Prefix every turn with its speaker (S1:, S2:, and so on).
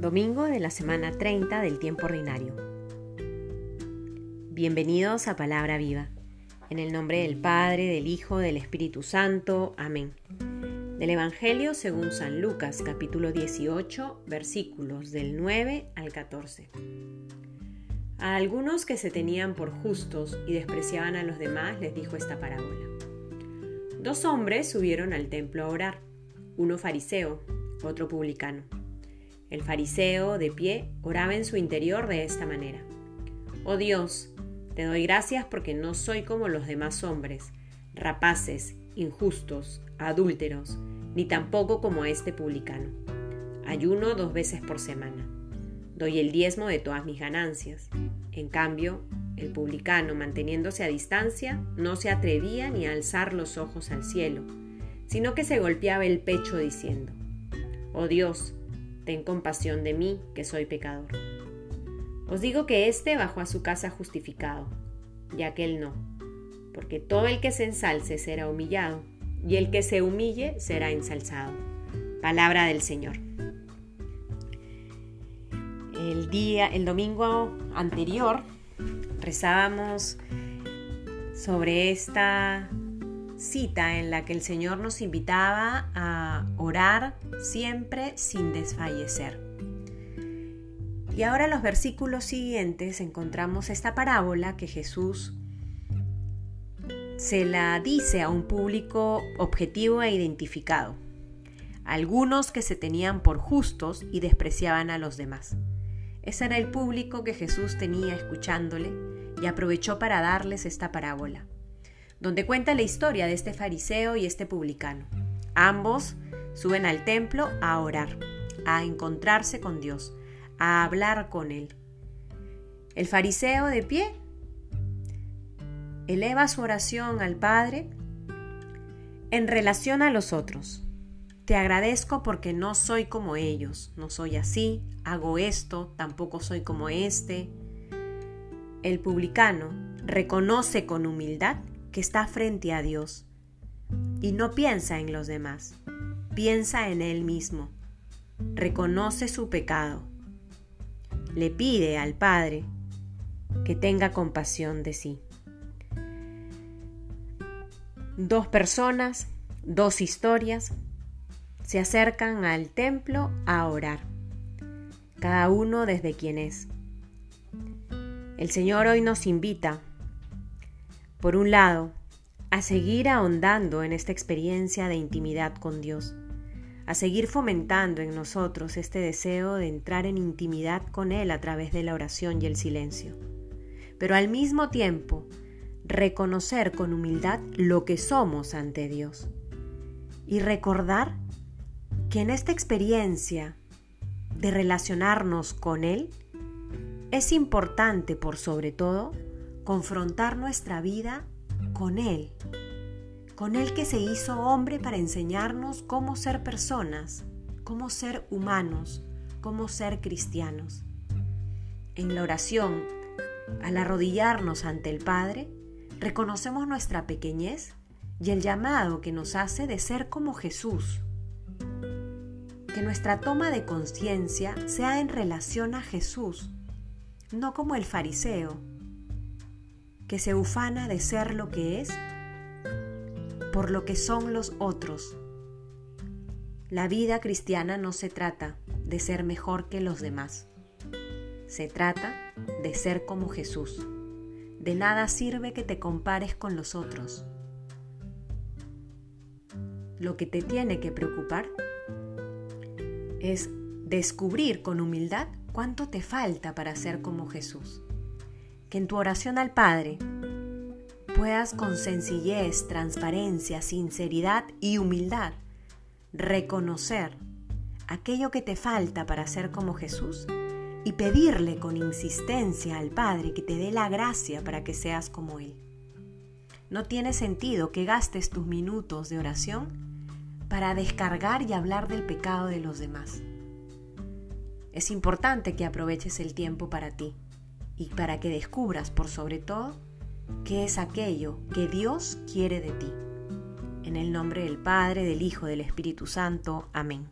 S1: Domingo de la semana 30 del tiempo ordinario. Bienvenidos a Palabra Viva. En el nombre del Padre, del Hijo, del Espíritu Santo. Amén. Del Evangelio según San Lucas, capítulo 18, versículos del 9 al 14. A algunos que se tenían por justos y despreciaban a los demás les dijo esta parábola. Dos hombres subieron al templo a orar, uno fariseo, otro publicano. El fariseo, de pie, oraba en su interior de esta manera. Oh Dios, te doy gracias porque no soy como los demás hombres, rapaces, injustos, adúlteros, ni tampoco como este publicano. Ayuno dos veces por semana. Doy el diezmo de todas mis ganancias. En cambio, el publicano, manteniéndose a distancia, no se atrevía ni a alzar los ojos al cielo, sino que se golpeaba el pecho diciendo, Oh Dios, ten compasión de mí, que soy pecador. Os digo que éste bajó a su casa justificado, y aquel no, porque todo el que se ensalce será humillado, y el que se humille será ensalzado. Palabra del Señor. El día, el domingo anterior, rezábamos sobre esta cita en la que el Señor nos invitaba a orar siempre sin desfallecer. Y ahora en los versículos siguientes encontramos esta parábola que Jesús se la dice a un público objetivo e identificado. Algunos que se tenían por justos y despreciaban a los demás. Ese era el público que Jesús tenía escuchándole y aprovechó para darles esta parábola donde cuenta la historia de este fariseo y este publicano. Ambos suben al templo a orar, a encontrarse con Dios, a hablar con Él. El fariseo de pie eleva su oración al Padre en relación a los otros. Te agradezco porque no soy como ellos, no soy así, hago esto, tampoco soy como este. El publicano reconoce con humildad que está frente a Dios y no piensa en los demás, piensa en él mismo, reconoce su pecado, le pide al Padre que tenga compasión de sí. Dos personas, dos historias, se acercan al templo a orar, cada uno desde quien es. El Señor hoy nos invita por un lado, a seguir ahondando en esta experiencia de intimidad con Dios, a seguir fomentando en nosotros este deseo de entrar en intimidad con Él a través de la oración y el silencio, pero al mismo tiempo reconocer con humildad lo que somos ante Dios y recordar que en esta experiencia de relacionarnos con Él es importante por sobre todo confrontar nuestra vida con Él, con Él que se hizo hombre para enseñarnos cómo ser personas, cómo ser humanos, cómo ser cristianos. En la oración, al arrodillarnos ante el Padre, reconocemos nuestra pequeñez y el llamado que nos hace de ser como Jesús. Que nuestra toma de conciencia sea en relación a Jesús, no como el fariseo, que se ufana de ser lo que es por lo que son los otros. La vida cristiana no se trata de ser mejor que los demás. Se trata de ser como Jesús. De nada sirve que te compares con los otros. Lo que te tiene que preocupar es descubrir con humildad cuánto te falta para ser como Jesús que en tu oración al Padre puedas con sencillez, transparencia, sinceridad y humildad reconocer aquello que te falta para ser como Jesús y pedirle con insistencia al Padre que te dé la gracia para que seas como Él. No tiene sentido que gastes tus minutos de oración para descargar y hablar del pecado de los demás. Es importante que aproveches el tiempo para ti y para que descubras por sobre todo qué es aquello que Dios quiere de ti. En el nombre del Padre, del Hijo, del Espíritu Santo. Amén.